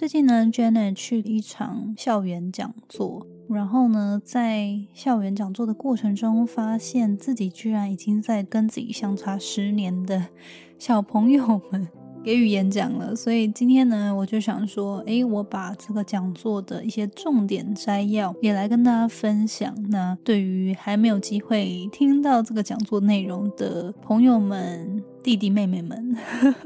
最近呢，Jenny 去一场校园讲座，然后呢，在校园讲座的过程中，发现自己居然已经在跟自己相差十年的小朋友们。给予演讲了，所以今天呢，我就想说，诶，我把这个讲座的一些重点摘要也来跟大家分享。那对于还没有机会听到这个讲座内容的朋友们、弟弟妹妹们、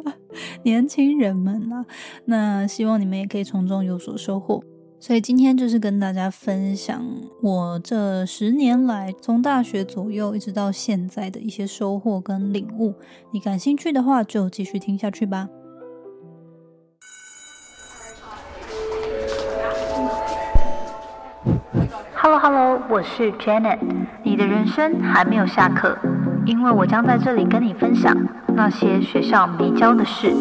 年轻人们啊，那希望你们也可以从中有所收获。所以今天就是跟大家分享我这十年来从大学左右一直到现在的一些收获跟领悟。你感兴趣的话，就继续听下去吧。Hello Hello，我是 Janet。你的人生还没有下课，因为我将在这里跟你分享那些学校没教的事。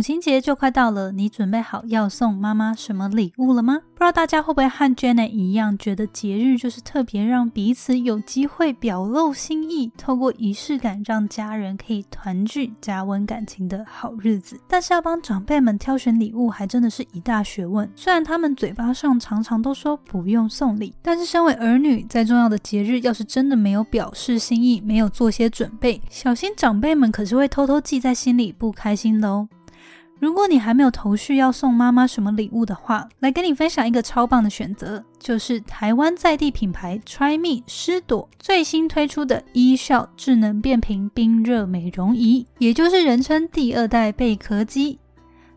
母亲节就快到了，你准备好要送妈妈什么礼物了吗？不知道大家会不会和 Jenna 一样，觉得节日就是特别让彼此有机会表露心意，透过仪式感让家人可以团聚、加温感情的好日子。但是要帮长辈们挑选礼物，还真的是一大学问。虽然他们嘴巴上常常都说不用送礼，但是身为儿女，在重要的节日，要是真的没有表示心意，没有做些准备，小心长辈们可是会偷偷记在心里，不开心的哦。如果你还没有头绪要送妈妈什么礼物的话，来跟你分享一个超棒的选择，就是台湾在地品牌 Try Me 诗朵最新推出的一效智能变频冰热美容仪，也就是人称第二代贝壳机。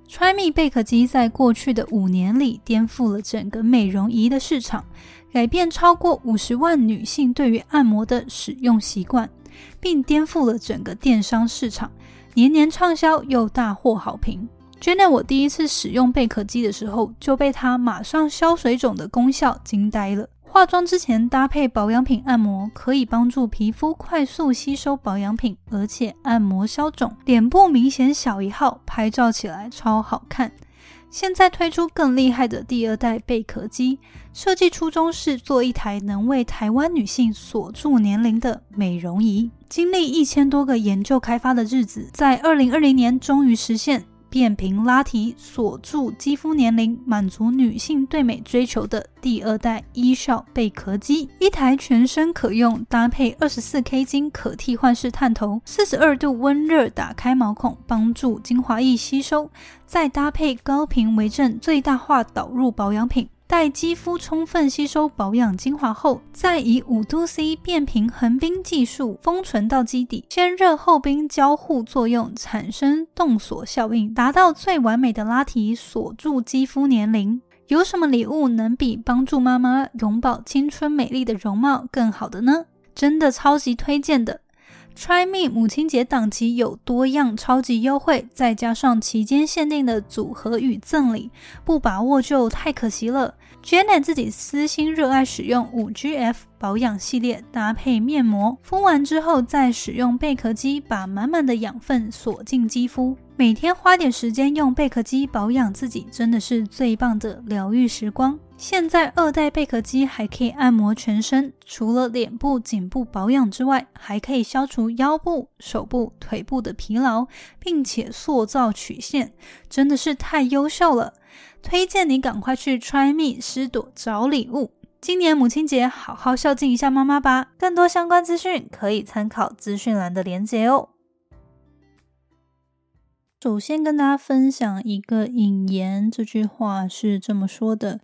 Try Me 贝壳机在过去的五年里颠覆了整个美容仪的市场，改变超过五十万女性对于按摩的使用习惯，并颠覆了整个电商市场。年年畅销又大获好评。觉得我第一次使用贝壳机的时候，就被它马上消水肿的功效惊呆了。化妆之前搭配保养品按摩，可以帮助皮肤快速吸收保养品，而且按摩消肿，脸部明显小一号，拍照起来超好看。现在推出更厉害的第二代贝壳机，设计初衷是做一台能为台湾女性锁住年龄的美容仪。经历一千多个研究开发的日子，在二零二零年终于实现变频拉提锁住肌肤年龄，满足女性对美追求的第二代医效贝壳肌。一台全身可用，搭配二十四 K 金可替换式探头，四十二度温热打开毛孔，帮助精华液吸收。再搭配高频为振，最大化导入保养品，待肌肤充分吸收保养精华后，再以五度 C 变频横冰技术封存到基底，先热后冰交互作用，产生动锁效应，达到最完美的拉提锁住肌肤年龄。有什么礼物能比帮助妈妈永葆青春美丽的容貌更好的呢？真的超级推荐的！Try Me 母亲节档期有多样超级优惠，再加上期间限定的组合与赠礼，不把握就太可惜了。Janet 自己私心热爱使用五 GF 保养系列，搭配面膜，敷完之后再使用贝壳肌，把满满的养分锁进肌肤。每天花点时间用贝壳机保养自己，真的是最棒的疗愈时光。现在二代贝壳机还可以按摩全身，除了脸部、颈部保养之外，还可以消除腰部、手部、腿部的疲劳，并且塑造曲线，真的是太优秀了！推荐你赶快去 Try Me 诗朵找礼物，今年母亲节好好孝敬一下妈妈吧。更多相关资讯可以参考资讯栏的连结哦。首先跟大家分享一个引言，这句话是这么说的。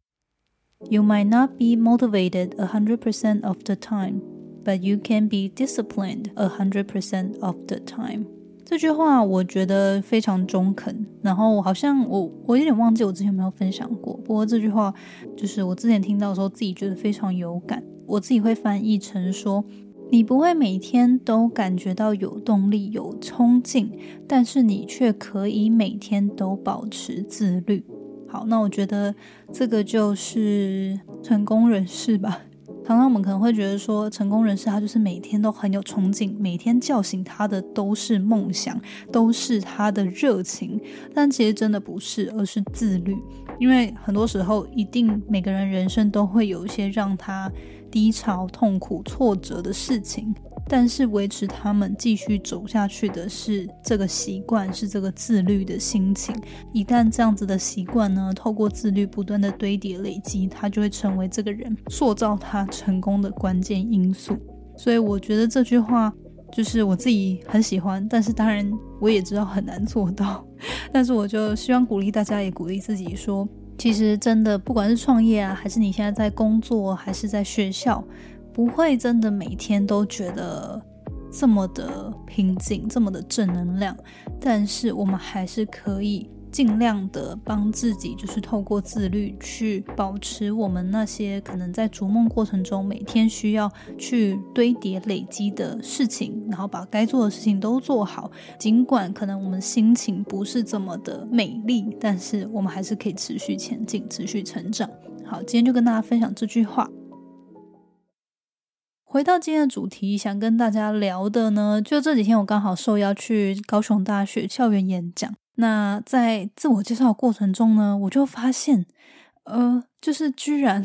You might not be motivated a hundred percent of the time, but you can be disciplined a hundred percent of the time。这句话我觉得非常中肯。然后好像我我有点忘记我之前有没有分享过。不过这句话就是我之前听到的时候，自己觉得非常有感。我自己会翻译成说：你不会每天都感觉到有动力、有冲劲，但是你却可以每天都保持自律。好，那我觉得这个就是成功人士吧。常常我们可能会觉得说，成功人士他就是每天都很有冲劲，每天叫醒他的都是梦想，都是他的热情。但其实真的不是，而是自律。因为很多时候，一定每个人人生都会有一些让他低潮、痛苦、挫折的事情。但是维持他们继续走下去的是这个习惯，是这个自律的心情。一旦这样子的习惯呢，透过自律不断的堆叠累积，它就会成为这个人塑造他成功的关键因素。所以我觉得这句话就是我自己很喜欢，但是当然我也知道很难做到。但是我就希望鼓励大家，也鼓励自己说，其实真的不管是创业啊，还是你现在在工作，还是在学校。不会真的每天都觉得这么的平静，这么的正能量，但是我们还是可以尽量的帮自己，就是透过自律去保持我们那些可能在逐梦过程中每天需要去堆叠累积的事情，然后把该做的事情都做好。尽管可能我们心情不是这么的美丽，但是我们还是可以持续前进，持续成长。好，今天就跟大家分享这句话。回到今天的主题，想跟大家聊的呢，就这几天我刚好受邀去高雄大学校园演讲。那在自我介绍过程中呢，我就发现，呃，就是居然，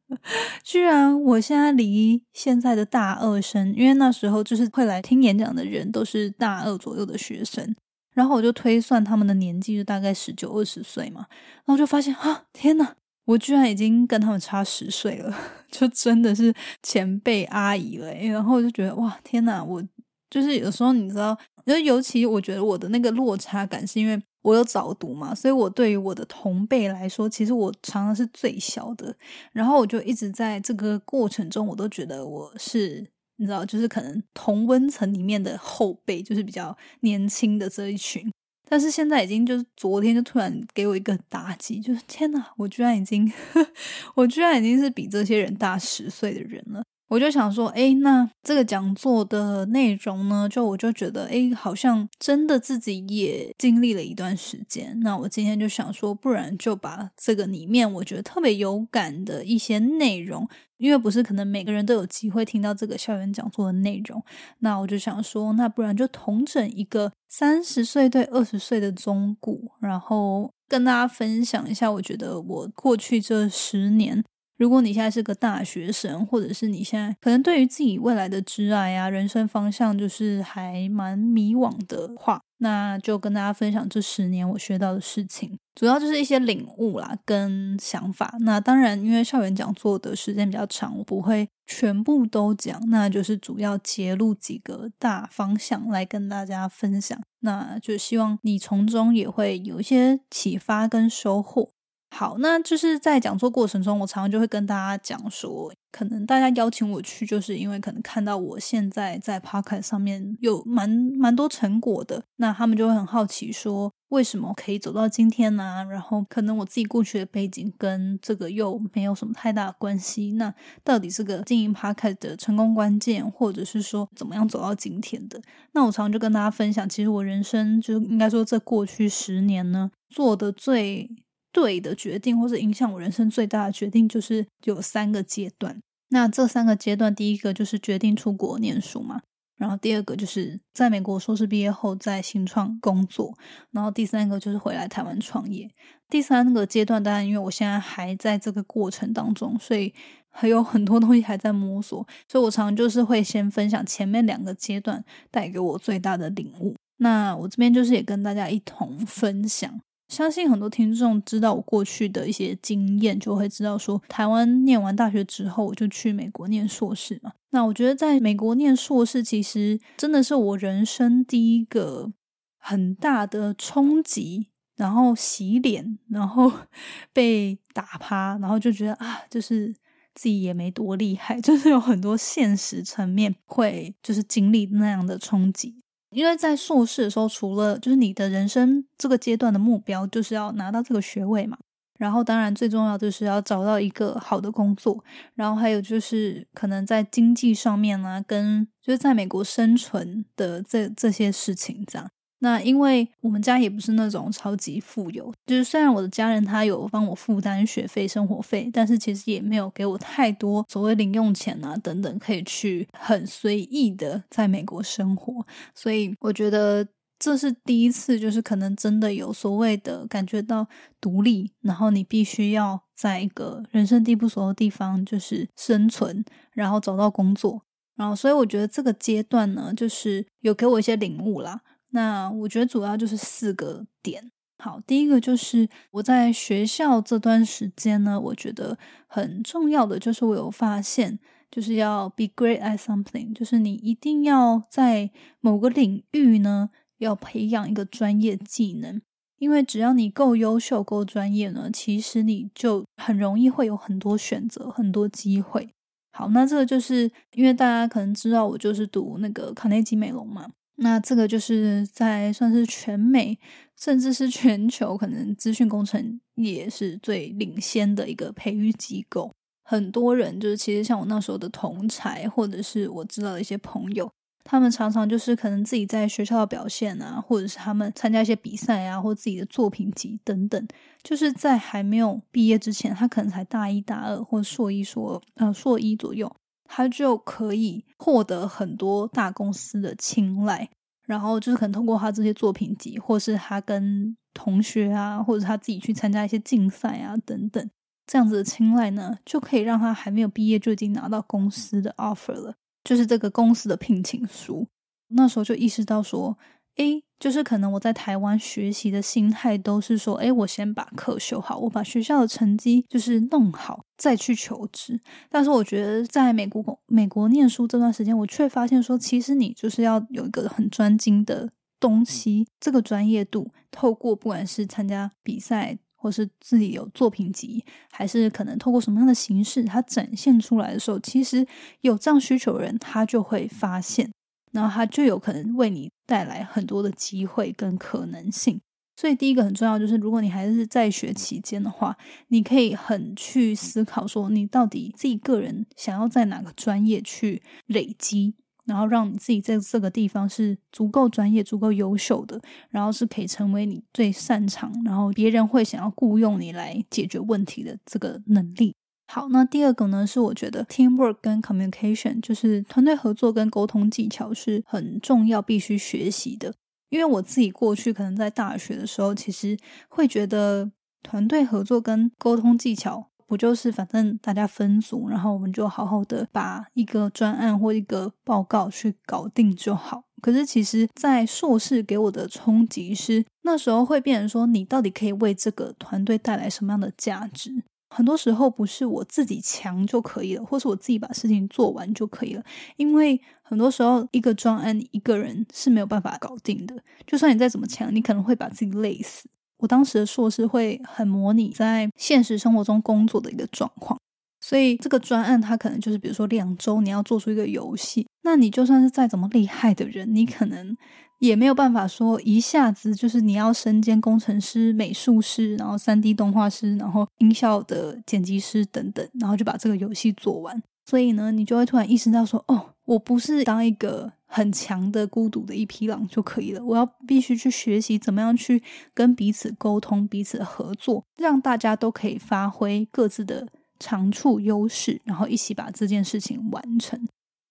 居然我现在离现在的大二生，因为那时候就是会来听演讲的人都是大二左右的学生，然后我就推算他们的年纪就大概十九二十岁嘛，然后就发现啊，天呐！我居然已经跟他们差十岁了，就真的是前辈阿姨了。然后我就觉得哇，天哪！我就是有时候你知道，就尤其我觉得我的那个落差感，是因为我有早读嘛，所以我对于我的同辈来说，其实我常常是最小的。然后我就一直在这个过程中，我都觉得我是你知道，就是可能同温层里面的后辈，就是比较年轻的这一群。但是现在已经就是昨天就突然给我一个打击，就是天哪，我居然已经，我居然已经是比这些人大十岁的人了。我就想说，哎，那这个讲座的内容呢？就我就觉得，哎，好像真的自己也经历了一段时间。那我今天就想说，不然就把这个里面我觉得特别有感的一些内容，因为不是可能每个人都有机会听到这个校园讲座的内容。那我就想说，那不然就同整一个三十岁对二十岁的中古，然后跟大家分享一下，我觉得我过去这十年。如果你现在是个大学生，或者是你现在可能对于自己未来的挚爱啊、人生方向就是还蛮迷惘的话，那就跟大家分享这十年我学到的事情，主要就是一些领悟啦跟想法。那当然，因为校园讲座的时间比较长，我不会全部都讲，那就是主要揭露几个大方向来跟大家分享。那就希望你从中也会有一些启发跟收获。好，那就是在讲座过程中，我常常就会跟大家讲说，可能大家邀请我去，就是因为可能看到我现在在 p o c a s t 上面有蛮蛮多成果的，那他们就会很好奇说，为什么可以走到今天呢？然后可能我自己过去的背景跟这个又没有什么太大的关系，那到底这个经营 p o c a s t 的成功关键，或者是说怎么样走到今天的？那我常常就跟大家分享，其实我人生就应该说，这过去十年呢，做的最。对的决定，或是影响我人生最大的决定，就是有三个阶段。那这三个阶段，第一个就是决定出国念书嘛，然后第二个就是在美国硕士毕业后在新创工作，然后第三个就是回来台湾创业。第三个阶段，当然因为我现在还在这个过程当中，所以还有很多东西还在摸索，所以我常常就是会先分享前面两个阶段带给我最大的领悟。那我这边就是也跟大家一同分享。相信很多听众知道我过去的一些经验，就会知道说，台湾念完大学之后，我就去美国念硕士嘛。那我觉得在美国念硕士，其实真的是我人生第一个很大的冲击，然后洗脸，然后 被打趴，然后就觉得啊，就是自己也没多厉害，就是有很多现实层面会就是经历那样的冲击。因为在硕士的时候，除了就是你的人生这个阶段的目标就是要拿到这个学位嘛，然后当然最重要就是要找到一个好的工作，然后还有就是可能在经济上面呢，跟就是在美国生存的这这些事情这样。那因为我们家也不是那种超级富有，就是虽然我的家人他有帮我负担学费、生活费，但是其实也没有给我太多所谓零用钱啊等等，可以去很随意的在美国生活。所以我觉得这是第一次，就是可能真的有所谓的感觉到独立，然后你必须要在一个人生地不熟的地方，就是生存，然后找到工作，然后所以我觉得这个阶段呢，就是有给我一些领悟啦。那我觉得主要就是四个点。好，第一个就是我在学校这段时间呢，我觉得很重要的就是我有发现，就是要 be great at something，就是你一定要在某个领域呢，要培养一个专业技能。因为只要你够优秀、够专业呢，其实你就很容易会有很多选择、很多机会。好，那这个就是因为大家可能知道我就是读那个卡内基美隆嘛，那这个就是在算是全美甚至是全球可能资讯工程也是最领先的一个培育机构。很多人就是其实像我那时候的同才，或者是我知道的一些朋友。他们常常就是可能自己在学校的表现啊，或者是他们参加一些比赛啊，或自己的作品集等等，就是在还没有毕业之前，他可能才大一、大二或硕一、硕呃硕一左右，他就可以获得很多大公司的青睐。然后就是可能通过他这些作品集，或是他跟同学啊，或者他自己去参加一些竞赛啊等等，这样子的青睐呢，就可以让他还没有毕业就已经拿到公司的 offer 了。就是这个公司的聘请书，那时候就意识到说，诶，就是可能我在台湾学习的心态都是说，诶，我先把课修好，我把学校的成绩就是弄好，再去求职。但是我觉得在美国美国念书这段时间，我却发现说，其实你就是要有一个很专精的东西，这个专业度，透过不管是参加比赛。或是自己有作品集，还是可能透过什么样的形式，它展现出来的时候，其实有这样需求的人，他就会发现，然后他就有可能为你带来很多的机会跟可能性。所以第一个很重要就是，如果你还是在学期间的话，你可以很去思考说，你到底自己个人想要在哪个专业去累积。然后让你自己在这个地方是足够专业、足够优秀的，然后是可以成为你最擅长，然后别人会想要雇佣你来解决问题的这个能力。好，那第二个呢，是我觉得 teamwork 跟 communication，就是团队合作跟沟通技巧是很重要、必须学习的。因为我自己过去可能在大学的时候，其实会觉得团队合作跟沟通技巧。不就是反正大家分组，然后我们就好好的把一个专案或一个报告去搞定就好。可是其实，在硕士给我的冲击是，那时候会变成说，你到底可以为这个团队带来什么样的价值？很多时候不是我自己强就可以了，或是我自己把事情做完就可以了。因为很多时候，一个专案一个人是没有办法搞定的。就算你再怎么强，你可能会把自己累死。我当时的硕士会很模拟在现实生活中工作的一个状况，所以这个专案它可能就是，比如说两周你要做出一个游戏，那你就算是再怎么厉害的人，你可能也没有办法说一下子就是你要身兼工程师、美术师，然后三 D 动画师，然后音效的剪辑师等等，然后就把这个游戏做完。所以呢，你就会突然意识到说，哦，我不是当一个。很强的孤独的一匹狼就可以了。我要必须去学习怎么样去跟彼此沟通、彼此合作，让大家都可以发挥各自的长处优势，然后一起把这件事情完成。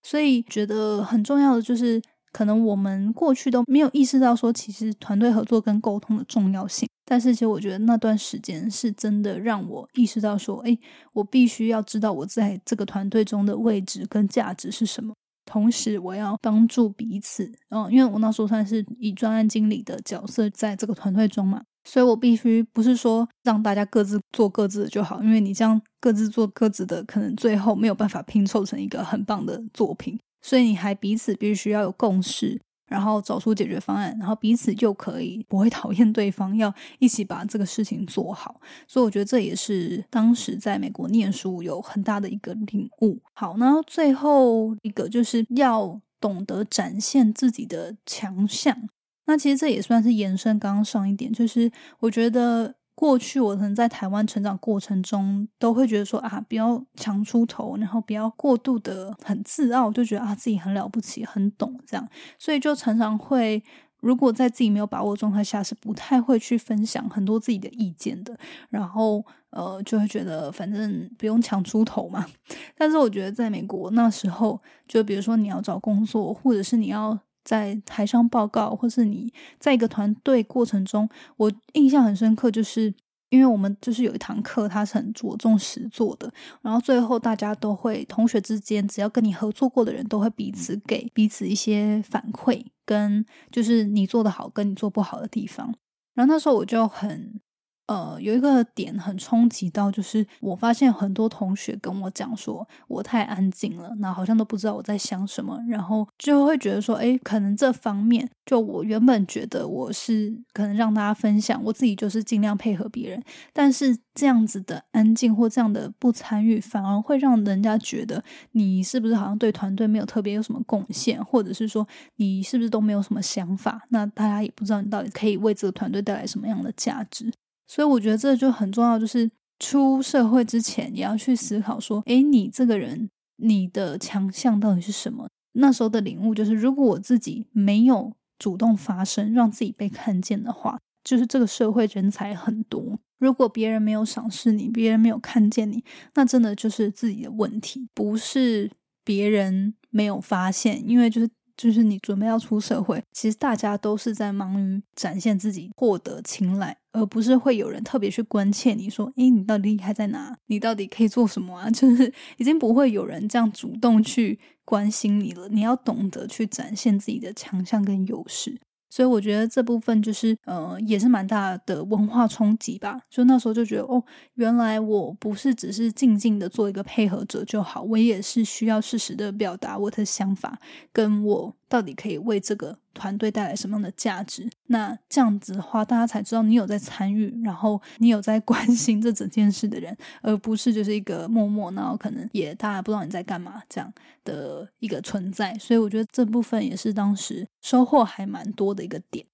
所以觉得很重要的就是，可能我们过去都没有意识到说，其实团队合作跟沟通的重要性。但是其实我觉得那段时间是真的让我意识到说，哎，我必须要知道我在这个团队中的位置跟价值是什么。同时，我要帮助彼此，嗯，因为我那时候算是以专案经理的角色在这个团队中嘛，所以我必须不是说让大家各自做各自的就好，因为你这样各自做各自的，可能最后没有办法拼凑成一个很棒的作品，所以你还彼此必须要有共识。然后找出解决方案，然后彼此就可以不会讨厌对方，要一起把这个事情做好。所以我觉得这也是当时在美国念书有很大的一个领悟。好，那最后一个就是要懂得展现自己的强项。那其实这也算是延伸刚刚上一点，就是我觉得。过去我可能在台湾成长过程中，都会觉得说啊，不要强出头，然后不要过度的很自傲，就觉得啊自己很了不起，很懂这样，所以就常常会，如果在自己没有把握状态下，是不太会去分享很多自己的意见的，然后呃就会觉得反正不用强出头嘛。但是我觉得在美国那时候，就比如说你要找工作，或者是你要。在台上报告，或是你在一个团队过程中，我印象很深刻，就是因为我们就是有一堂课，它是很着重实做的，然后最后大家都会同学之间，只要跟你合作过的人都会彼此给彼此一些反馈，跟就是你做的好跟你做不好的地方。然后那时候我就很。呃，有一个点很冲击到，就是我发现很多同学跟我讲说，我太安静了，那好像都不知道我在想什么，然后就会觉得说，哎，可能这方面，就我原本觉得我是可能让大家分享，我自己就是尽量配合别人，但是这样子的安静或这样的不参与，反而会让人家觉得你是不是好像对团队没有特别有什么贡献，或者是说你是不是都没有什么想法，那大家也不知道你到底可以为这个团队带来什么样的价值。所以我觉得这就很重要，就是出社会之前也要去思考说，诶，你这个人你的强项到底是什么？那时候的领悟就是，如果我自己没有主动发声，让自己被看见的话，就是这个社会人才很多。如果别人没有赏识你，别人没有看见你，那真的就是自己的问题，不是别人没有发现，因为就是。就是你准备要出社会，其实大家都是在忙于展现自己，获得青睐，而不是会有人特别去关切你说，诶，你到底厉害在哪？你到底可以做什么啊？就是已经不会有人这样主动去关心你了。你要懂得去展现自己的强项跟优势。所以我觉得这部分就是呃，也是蛮大的文化冲击吧。就那时候就觉得，哦，原来我不是只是静静的做一个配合者就好，我也是需要适时的表达我的想法，跟我。到底可以为这个团队带来什么样的价值？那这样子的话，大家才知道你有在参与，然后你有在关心这整件事的人，而不是就是一个默默，然后可能也大家不知道你在干嘛这样的一个存在。所以我觉得这部分也是当时收获还蛮多的一个点。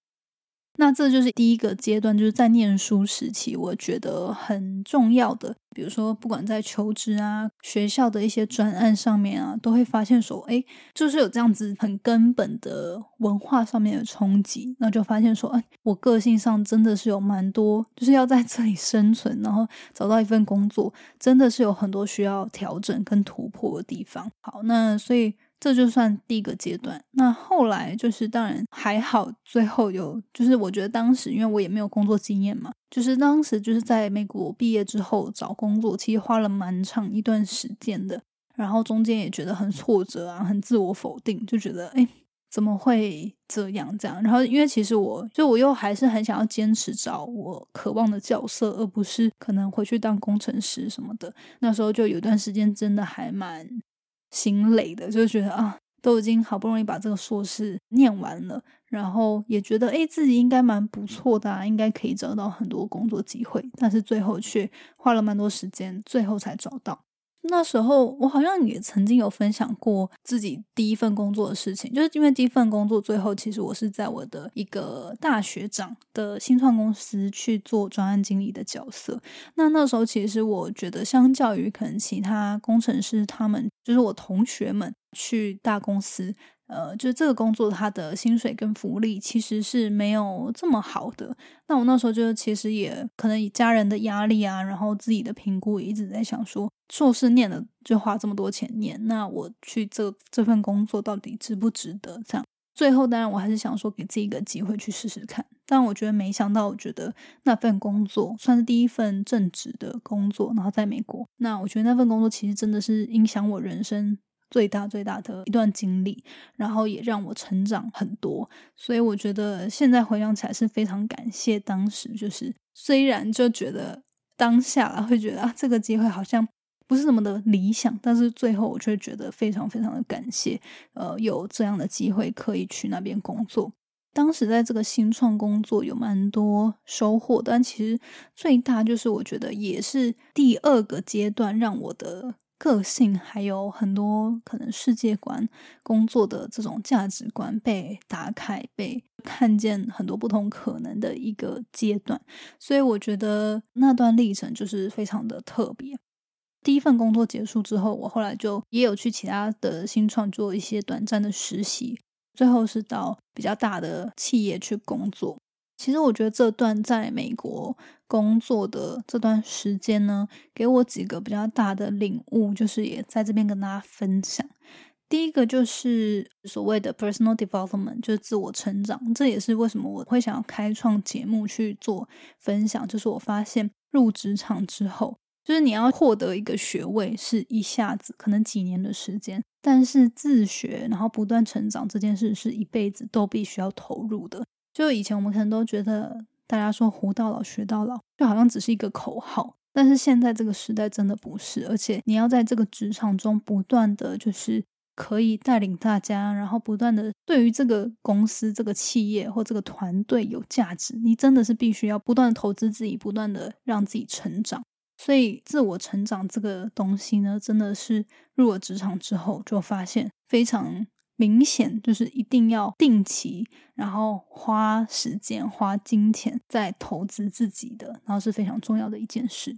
那这就是第一个阶段，就是在念书时期，我觉得很重要的。比如说，不管在求职啊、学校的一些专案上面啊，都会发现说，哎，就是有这样子很根本的文化上面的冲击。那就发现说，哎，我个性上真的是有蛮多，就是要在这里生存，然后找到一份工作，真的是有很多需要调整跟突破的地方。好，那所以。这就算第一个阶段，那后来就是当然还好，最后有就是我觉得当时因为我也没有工作经验嘛，就是当时就是在美国毕业之后找工作，其实花了蛮长一段时间的，然后中间也觉得很挫折啊，很自我否定，就觉得哎怎么会这样这样？然后因为其实我就我又还是很想要坚持找我渴望的角色，而不是可能回去当工程师什么的。那时候就有段时间真的还蛮。心累的，就觉得啊，都已经好不容易把这个硕士念完了，然后也觉得哎，自己应该蛮不错的，啊，应该可以找到很多工作机会，但是最后却花了蛮多时间，最后才找到。那时候我好像也曾经有分享过自己第一份工作的事情，就是因为第一份工作最后其实我是在我的一个大学长的新创公司去做专案经理的角色。那那时候其实我觉得，相较于可能其他工程师，他们就是我同学们去大公司。呃，就是这个工作，他的薪水跟福利其实是没有这么好的。那我那时候就其实也可能以家人的压力啊，然后自己的评估，一直在想说，硕士念了就花这么多钱念，那我去这这份工作到底值不值得？这样，最后当然我还是想说给自己一个机会去试试看。但我觉得没想到，我觉得那份工作算是第一份正职的工作，然后在美国，那我觉得那份工作其实真的是影响我人生。最大最大的一段经历，然后也让我成长很多，所以我觉得现在回想起来是非常感谢当时。就是虽然就觉得当下会觉得啊，这个机会好像不是那么的理想，但是最后我却觉得非常非常的感谢，呃，有这样的机会可以去那边工作。当时在这个新创工作有蛮多收获，但其实最大就是我觉得也是第二个阶段让我的。个性还有很多可能世界观、工作的这种价值观被打开、被看见很多不同可能的一个阶段，所以我觉得那段历程就是非常的特别。第一份工作结束之后，我后来就也有去其他的新创做一些短暂的实习，最后是到比较大的企业去工作。其实我觉得这段在美国工作的这段时间呢，给我几个比较大的领悟，就是也在这边跟大家分享。第一个就是所谓的 personal development，就是自我成长。这也是为什么我会想要开创节目去做分享。就是我发现入职场之后，就是你要获得一个学位是一下子，可能几年的时间，但是自学然后不断成长这件事是一辈子都必须要投入的。就以前我们可能都觉得大家说活到老学到老，就好像只是一个口号。但是现在这个时代真的不是，而且你要在这个职场中不断的就是可以带领大家，然后不断的对于这个公司、这个企业或这个团队有价值，你真的是必须要不断的投资自己，不断的让自己成长。所以自我成长这个东西呢，真的是入了职场之后就发现非常。明显就是一定要定期，然后花时间、花金钱在投资自己的，然后是非常重要的一件事。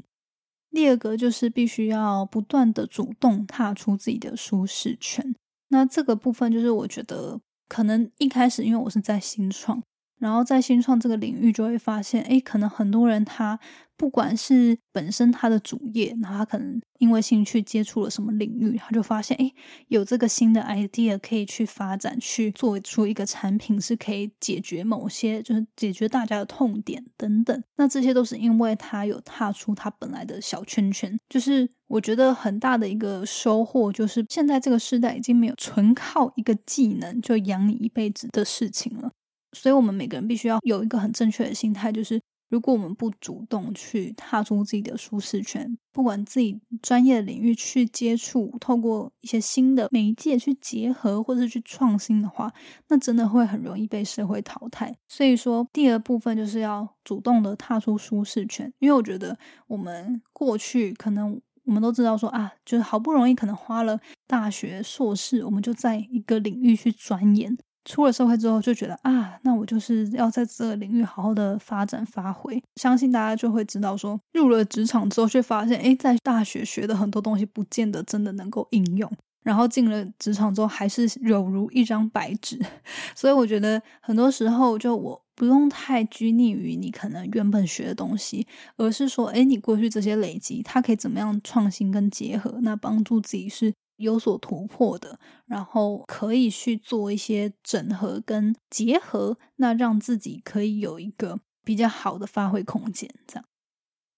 第二个就是必须要不断的主动踏出自己的舒适圈。那这个部分就是我觉得可能一开始因为我是在新创。然后在新创这个领域，就会发现，哎，可能很多人他不管是本身他的主业，那他可能因为兴趣接触了什么领域，他就发现，哎，有这个新的 idea 可以去发展，去做出一个产品，是可以解决某些，就是解决大家的痛点等等。那这些都是因为他有踏出他本来的小圈圈。就是我觉得很大的一个收获，就是现在这个时代已经没有纯靠一个技能就养你一辈子的事情了。所以，我们每个人必须要有一个很正确的心态，就是如果我们不主动去踏出自己的舒适圈，不管自己专业的领域去接触，透过一些新的媒介去结合，或者去创新的话，那真的会很容易被社会淘汰。所以说，第二部分就是要主动的踏出舒适圈，因为我觉得我们过去可能我们都知道说啊，就是好不容易可能花了大学硕士，我们就在一个领域去钻研。出了社会之后就觉得啊，那我就是要在这个领域好好的发展发挥。相信大家就会知道，说入了职场之后，却发现，哎，在大学学的很多东西，不见得真的能够应用。然后进了职场之后，还是有如一张白纸。所以我觉得很多时候，就我不用太拘泥于你可能原本学的东西，而是说，哎，你过去这些累积，它可以怎么样创新跟结合，那帮助自己是。有所突破的，然后可以去做一些整合跟结合，那让自己可以有一个比较好的发挥空间。这样，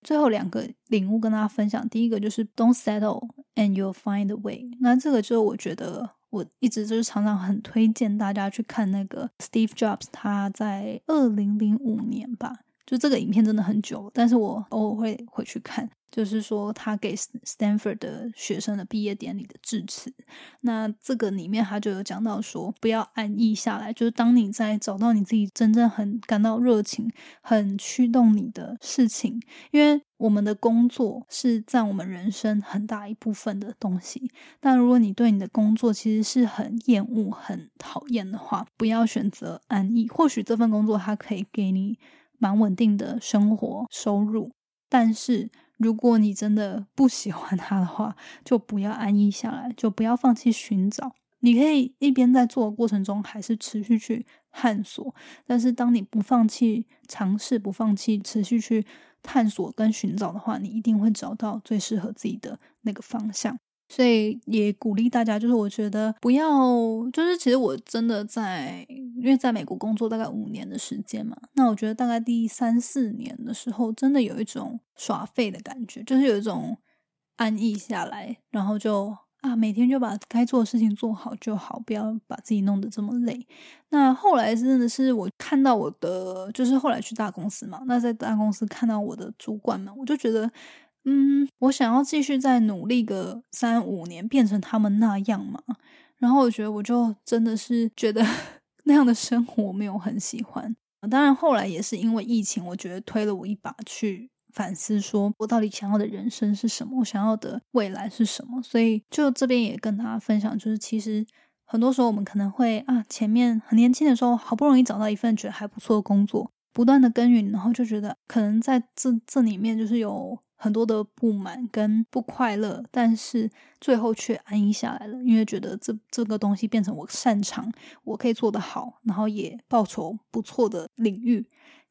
最后两个领悟跟大家分享，第一个就是 Don't settle and you'll find a way。那这个就我觉得我一直就是常常很推荐大家去看那个 Steve Jobs，他在二零零五年吧，就这个影片真的很久，但是我偶尔会回去看。就是说，他给 Stanford 的学生的毕业典礼的致辞。那这个里面他就有讲到说，不要安逸下来。就是当你在找到你自己真正很感到热情、很驱动你的事情，因为我们的工作是占我们人生很大一部分的东西。但如果你对你的工作其实是很厌恶、很讨厌的话，不要选择安逸。或许这份工作它可以给你蛮稳定的生活收入，但是。如果你真的不喜欢他的话，就不要安逸下来，就不要放弃寻找。你可以一边在做的过程中，还是持续去探索。但是，当你不放弃尝试、不放弃持续去探索跟寻找的话，你一定会找到最适合自己的那个方向。所以也鼓励大家，就是我觉得不要，就是其实我真的在，因为在美国工作大概五年的时间嘛，那我觉得大概第三四年的时候，真的有一种耍废的感觉，就是有一种安逸下来，然后就啊每天就把该做的事情做好就好，不要把自己弄得这么累。那后来真的是我看到我的，就是后来去大公司嘛，那在大公司看到我的主管们，我就觉得。嗯，我想要继续再努力个三五年，变成他们那样嘛。然后我觉得，我就真的是觉得 那样的生活没有很喜欢。当然，后来也是因为疫情，我觉得推了我一把去反思，说我到底想要的人生是什么，我想要的未来是什么。所以，就这边也跟大家分享，就是其实很多时候我们可能会啊，前面很年轻的时候，好不容易找到一份觉得还不错的工作，不断的耕耘，然后就觉得可能在这这里面就是有。很多的不满跟不快乐，但是最后却安逸下来了，因为觉得这这个东西变成我擅长，我可以做得好，然后也报酬不错的领域。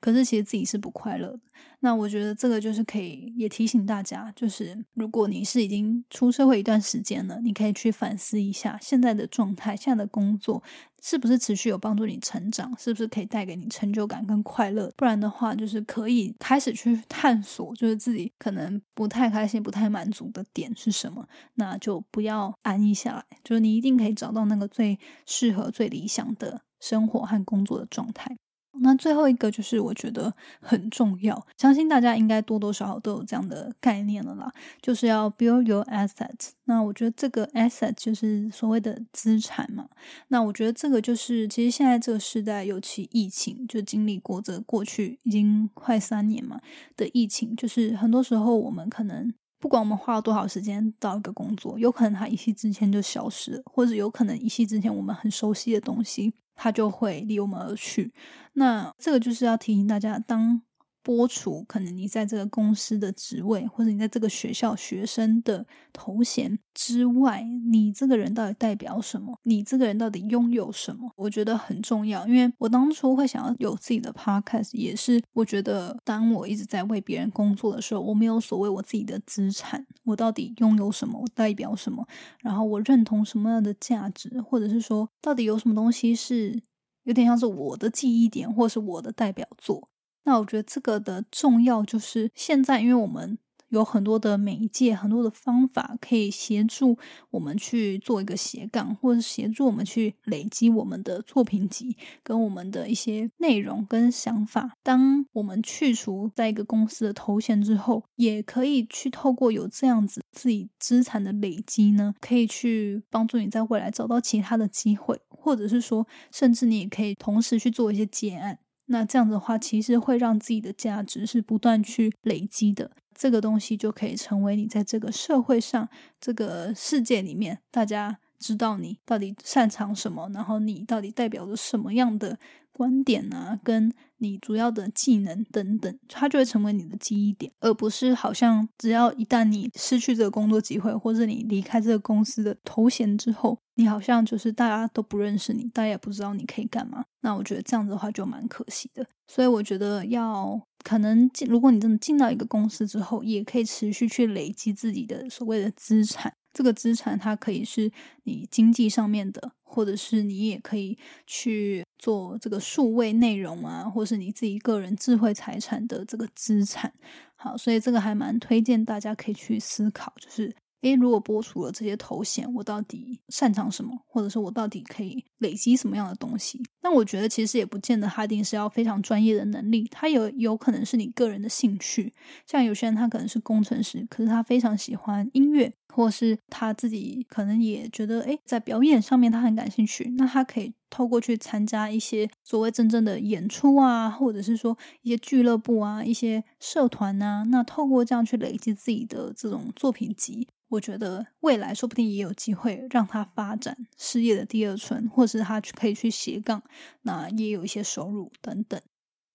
可是其实自己是不快乐的。那我觉得这个就是可以也提醒大家，就是如果你是已经出社会一段时间了，你可以去反思一下现在的状态，现在的工作是不是持续有帮助你成长，是不是可以带给你成就感跟快乐？不然的话，就是可以开始去探索，就是自己可能不太开心、不太满足的点是什么，那就不要安逸下来，就是你一定可以找到那个最适合、最理想的生活和工作的状态。那最后一个就是我觉得很重要，相信大家应该多多少少都有这样的概念了啦，就是要 build your assets。那我觉得这个 asset 就是所谓的资产嘛。那我觉得这个就是其实现在这个时代，尤其疫情，就经历过这过去已经快三年嘛的疫情，就是很多时候我们可能不管我们花了多少时间到一个工作，有可能它一夕之间就消失了，或者有可能一夕之间我们很熟悉的东西。他就会离我们而去。那这个就是要提醒大家，当。播除可能你在这个公司的职位，或者你在这个学校学生的头衔之外，你这个人到底代表什么？你这个人到底拥有什么？我觉得很重要。因为我当初会想要有自己的 podcast，也是我觉得当我一直在为别人工作的时候，我没有所谓我自己的资产，我到底拥有什么？我代表什么？然后我认同什么样的价值？或者是说，到底有什么东西是有点像是我的记忆点，或是我的代表作？那我觉得这个的重要就是现在，因为我们有很多的媒介、很多的方法可以协助我们去做一个斜杠，或者协助我们去累积我们的作品集跟我们的一些内容跟想法。当我们去除在一个公司的头衔之后，也可以去透过有这样子自己资产的累积呢，可以去帮助你在未来找到其他的机会，或者是说，甚至你也可以同时去做一些结案。那这样子的话，其实会让自己的价值是不断去累积的，这个东西就可以成为你在这个社会上、这个世界里面，大家知道你到底擅长什么，然后你到底代表着什么样的观点啊，跟。你主要的技能等等，它就会成为你的记忆点，而不是好像只要一旦你失去这个工作机会，或者你离开这个公司的头衔之后，你好像就是大家都不认识你，大家也不知道你可以干嘛。那我觉得这样子的话就蛮可惜的。所以我觉得要可能进，如果你真的进到一个公司之后，也可以持续去累积自己的所谓的资产。这个资产它可以是你经济上面的，或者是你也可以去做这个数位内容啊，或是你自己个人智慧财产的这个资产。好，所以这个还蛮推荐大家可以去思考，就是。诶，如果播出了这些头衔，我到底擅长什么，或者是我到底可以累积什么样的东西？那我觉得其实也不见得他一定是要非常专业的能力，他有有可能是你个人的兴趣。像有些人他可能是工程师，可是他非常喜欢音乐，或是他自己可能也觉得诶，在表演上面他很感兴趣，那他可以透过去参加一些所谓真正的演出啊，或者是说一些俱乐部啊、一些社团啊，那透过这样去累积自己的这种作品集。我觉得未来说不定也有机会让他发展事业的第二春，或是他可以去斜杠，那也有一些收入等等。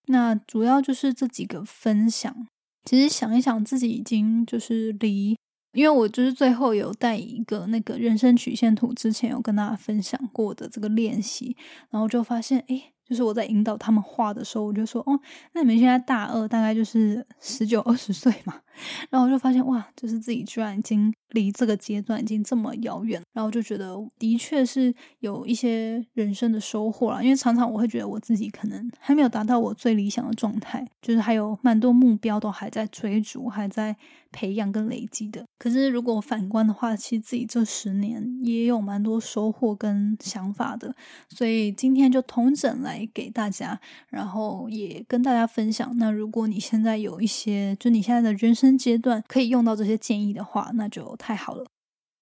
那主要就是这几个分享。其实想一想，自己已经就是离，因为我就是最后有带一个那个人生曲线图，之前有跟大家分享过的这个练习，然后就发现，哎。就是我在引导他们画的时候，我就说：“哦，那你们现在大二，大概就是十九二十岁嘛。”然后我就发现，哇，就是自己居然已经离这个阶段已经这么遥远。然后就觉得，的确是有一些人生的收获了。因为常常我会觉得我自己可能还没有达到我最理想的状态，就是还有蛮多目标都还在追逐，还在。培养跟累积的，可是如果反观的话，其实自己这十年也有蛮多收获跟想法的，所以今天就同整来给大家，然后也跟大家分享。那如果你现在有一些，就你现在的人生阶段可以用到这些建议的话，那就太好了。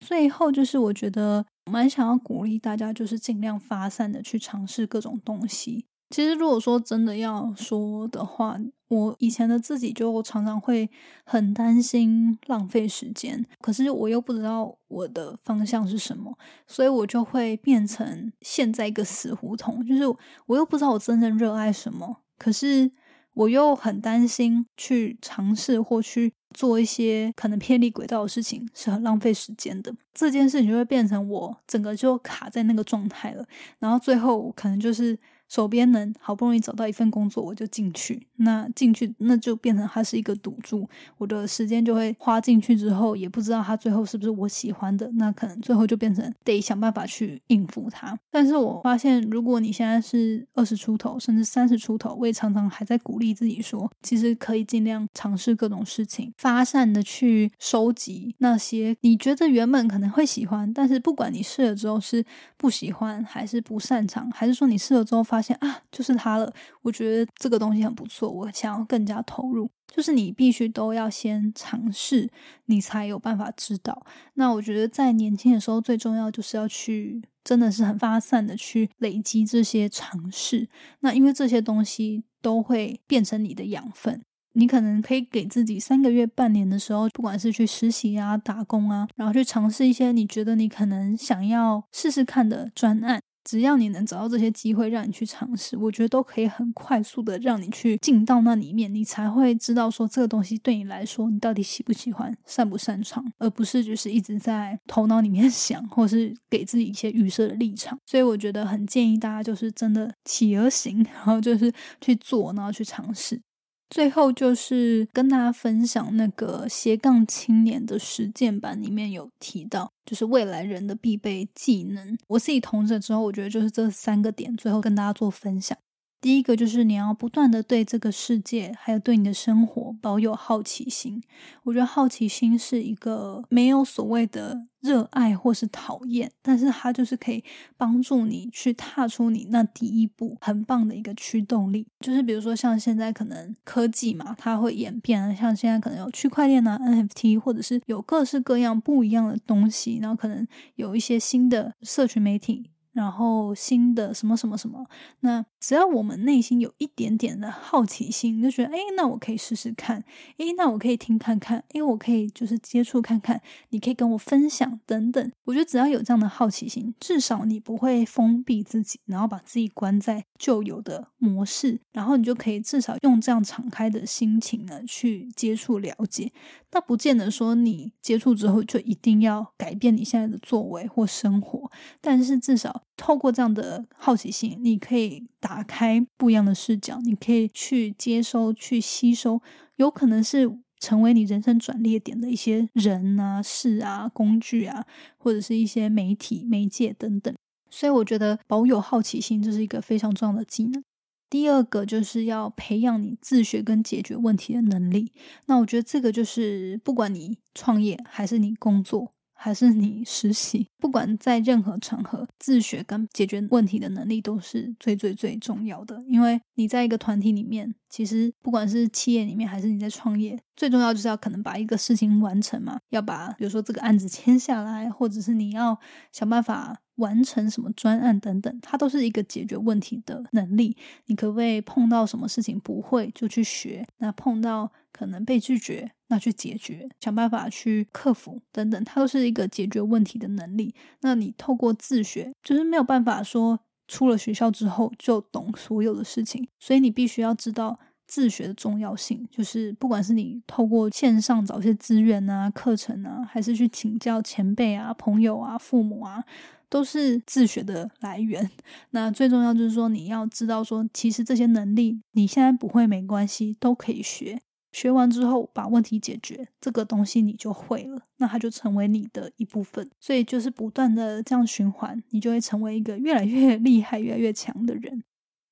最后就是我觉得蛮想要鼓励大家，就是尽量发散的去尝试各种东西。其实如果说真的要说的话，我以前的自己就常常会很担心浪费时间，可是我又不知道我的方向是什么，所以我就会变成陷在一个死胡同，就是我又不知道我真正热爱什么，可是我又很担心去尝试或去做一些可能偏离轨道的事情是很浪费时间的，这件事情就会变成我整个就卡在那个状态了，然后最后可能就是。手边能好不容易找到一份工作，我就进去。那进去那就变成它是一个赌注，我的时间就会花进去之后，也不知道它最后是不是我喜欢的。那可能最后就变成得想办法去应付它。但是我发现，如果你现在是二十出头，甚至三十出头，我也常常还在鼓励自己说，其实可以尽量尝试各种事情，发散的去收集那些你觉得原本可能会喜欢，但是不管你试了之后是不喜欢，还是不擅长，还是说你试了之后发发现啊，就是它了。我觉得这个东西很不错，我想要更加投入。就是你必须都要先尝试，你才有办法知道。那我觉得在年轻的时候，最重要就是要去，真的是很发散的去累积这些尝试。那因为这些东西都会变成你的养分，你可能可以给自己三个月、半年的时候，不管是去实习啊、打工啊，然后去尝试一些你觉得你可能想要试试看的专案。只要你能找到这些机会，让你去尝试，我觉得都可以很快速的让你去进到那里面，你才会知道说这个东西对你来说，你到底喜不喜欢、擅不擅长，而不是就是一直在头脑里面 想，或是给自己一些预设的立场。所以我觉得很建议大家就是真的起而行，然后就是去做，然后去尝试。最后就是跟大家分享那个斜杠青年的实践版，里面有提到，就是未来人的必备技能。我自己同着之后，我觉得就是这三个点，最后跟大家做分享。第一个就是你要不断的对这个世界，还有对你的生活保有好奇心。我觉得好奇心是一个没有所谓的热爱或是讨厌，但是它就是可以帮助你去踏出你那第一步，很棒的一个驱动力。就是比如说像现在可能科技嘛，它会演变，像现在可能有区块链啊、NFT，或者是有各式各样不一样的东西，然后可能有一些新的社群媒体。然后新的什么什么什么，那只要我们内心有一点点的好奇心，就觉得哎，那我可以试试看，哎，那我可以听看看，哎，我可以就是接触看看，你可以跟我分享等等。我觉得只要有这样的好奇心，至少你不会封闭自己，然后把自己关在旧有的模式，然后你就可以至少用这样敞开的心情呢去接触了解。那不见得说你接触之后就一定要改变你现在的作为或生活，但是至少透过这样的好奇心，你可以打开不一样的视角，你可以去接收、去吸收，有可能是成为你人生转捩点的一些人啊、事啊、工具啊，或者是一些媒体、媒介等等。所以我觉得保有好奇心这是一个非常重要的技能。第二个就是要培养你自学跟解决问题的能力。那我觉得这个就是不管你创业还是你工作。还是你实习，不管在任何场合，自学跟解决问题的能力都是最最最重要的。因为你在一个团体里面，其实不管是企业里面还是你在创业，最重要就是要可能把一个事情完成嘛，要把比如说这个案子签下来，或者是你要想办法完成什么专案等等，它都是一个解决问题的能力。你可不可以碰到什么事情不会就去学？那碰到可能被拒绝。那去解决，想办法去克服等等，它都是一个解决问题的能力。那你透过自学，就是没有办法说出了学校之后就懂所有的事情，所以你必须要知道自学的重要性。就是不管是你透过线上找一些资源啊、课程啊，还是去请教前辈啊、朋友啊、父母啊，都是自学的来源。那最重要就是说，你要知道说，其实这些能力你现在不会没关系，都可以学。学完之后，把问题解决，这个东西你就会了，那它就成为你的一部分。所以就是不断的这样循环，你就会成为一个越来越 厉害、越来越强的人。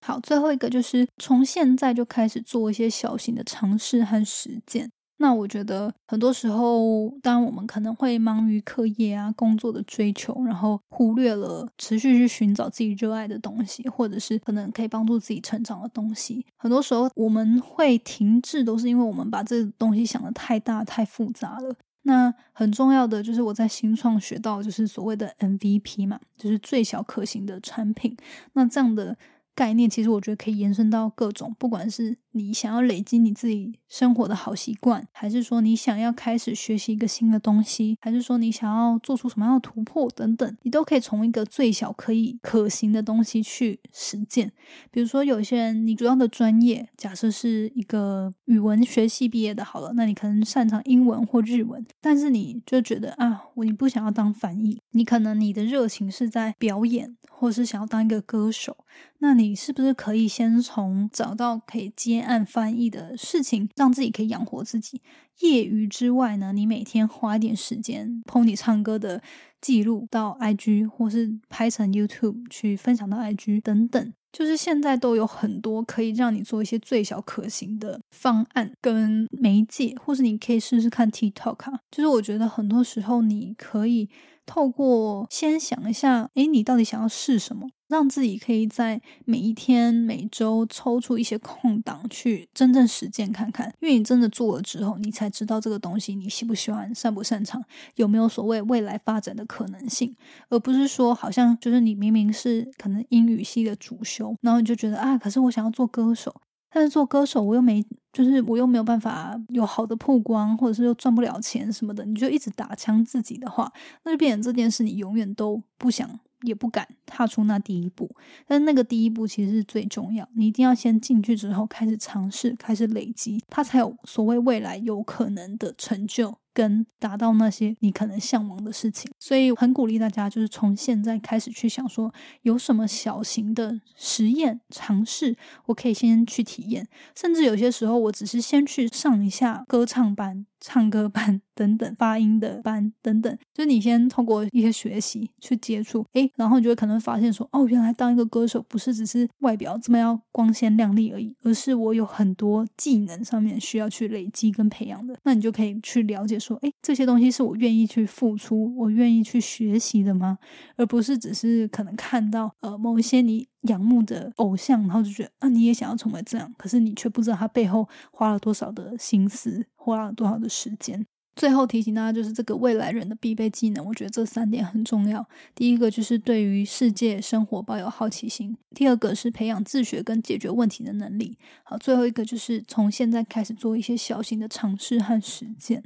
好，最后一个就是从现在就开始做一些小型的尝试和实践。那我觉得很多时候，当我们可能会忙于课业啊、工作的追求，然后忽略了持续去寻找自己热爱的东西，或者是可能可以帮助自己成长的东西。很多时候我们会停滞，都是因为我们把这东西想的太大、太复杂了。那很重要的就是我在新创学到，就是所谓的 MVP 嘛，就是最小可行的产品。那这样的。概念其实我觉得可以延伸到各种，不管是你想要累积你自己生活的好习惯，还是说你想要开始学习一个新的东西，还是说你想要做出什么样的突破等等，你都可以从一个最小可以可行的东西去实践。比如说，有些人你主要的专业假设是一个语文学系毕业的，好了，那你可能擅长英文或日文，但是你就觉得啊，我你不想要当翻译，你可能你的热情是在表演，或是想要当一个歌手。那你你是不是可以先从找到可以接案翻译的事情，让自己可以养活自己？业余之外呢，你每天花一点时间，po 你唱歌的记录到 IG，或是拍成 YouTube 去分享到 IG 等等。就是现在都有很多可以让你做一些最小可行的方案跟媒介，或是你可以试试看 TikTok 啊。就是我觉得很多时候你可以透过先想一下，诶，你到底想要试什么？让自己可以在每一天、每周抽出一些空档去真正实践看看，因为你真的做了之后，你才知道这个东西你喜不喜欢、擅不擅长，有没有所谓未来发展的可能性，而不是说好像就是你明明是可能英语系的主修，然后你就觉得啊，可是我想要做歌手，但是做歌手我又没，就是我又没有办法有好的曝光，或者是又赚不了钱什么的，你就一直打枪自己的话，那就变成这件事你永远都不想。也不敢踏出那第一步，但那个第一步其实是最重要。你一定要先进去之后开始尝试，开始累积，它才有所谓未来有可能的成就。跟达到那些你可能向往的事情，所以很鼓励大家，就是从现在开始去想说，有什么小型的实验尝试，我可以先去体验，甚至有些时候，我只是先去上一下歌唱班、唱歌班 等等，发音的班等等，就是你先通过一些学习去接触，诶，然后你就会可能发现说，哦，原来当一个歌手不是只是外表这么要光鲜亮丽而已，而是我有很多技能上面需要去累积跟培养的，那你就可以去了解。说，哎，这些东西是我愿意去付出，我愿意去学习的吗？而不是只是可能看到呃某一些你仰慕的偶像，然后就觉得啊，你也想要成为这样，可是你却不知道他背后花了多少的心思，花了多少的时间。最后提醒大家，就是这个未来人的必备技能，我觉得这三点很重要。第一个就是对于世界生活抱有好奇心；第二个是培养自学跟解决问题的能力；好，最后一个就是从现在开始做一些小型的尝试和实践。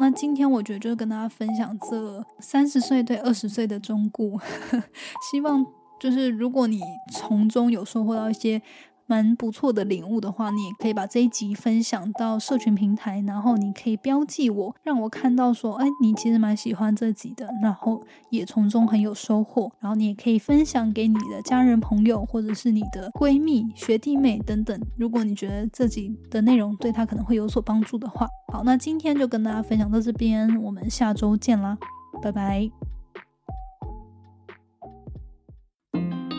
那今天我觉得就是跟大家分享这三十岁对二十岁的忠固，希望就是如果你从中有收获到一些。蛮不错的领悟的话，你也可以把这一集分享到社群平台，然后你可以标记我，让我看到说，哎，你其实蛮喜欢这集的，然后也从中很有收获。然后你也可以分享给你的家人、朋友，或者是你的闺蜜、学弟妹等等。如果你觉得这集的内容对他可能会有所帮助的话，好，那今天就跟大家分享到这边，我们下周见啦，拜拜。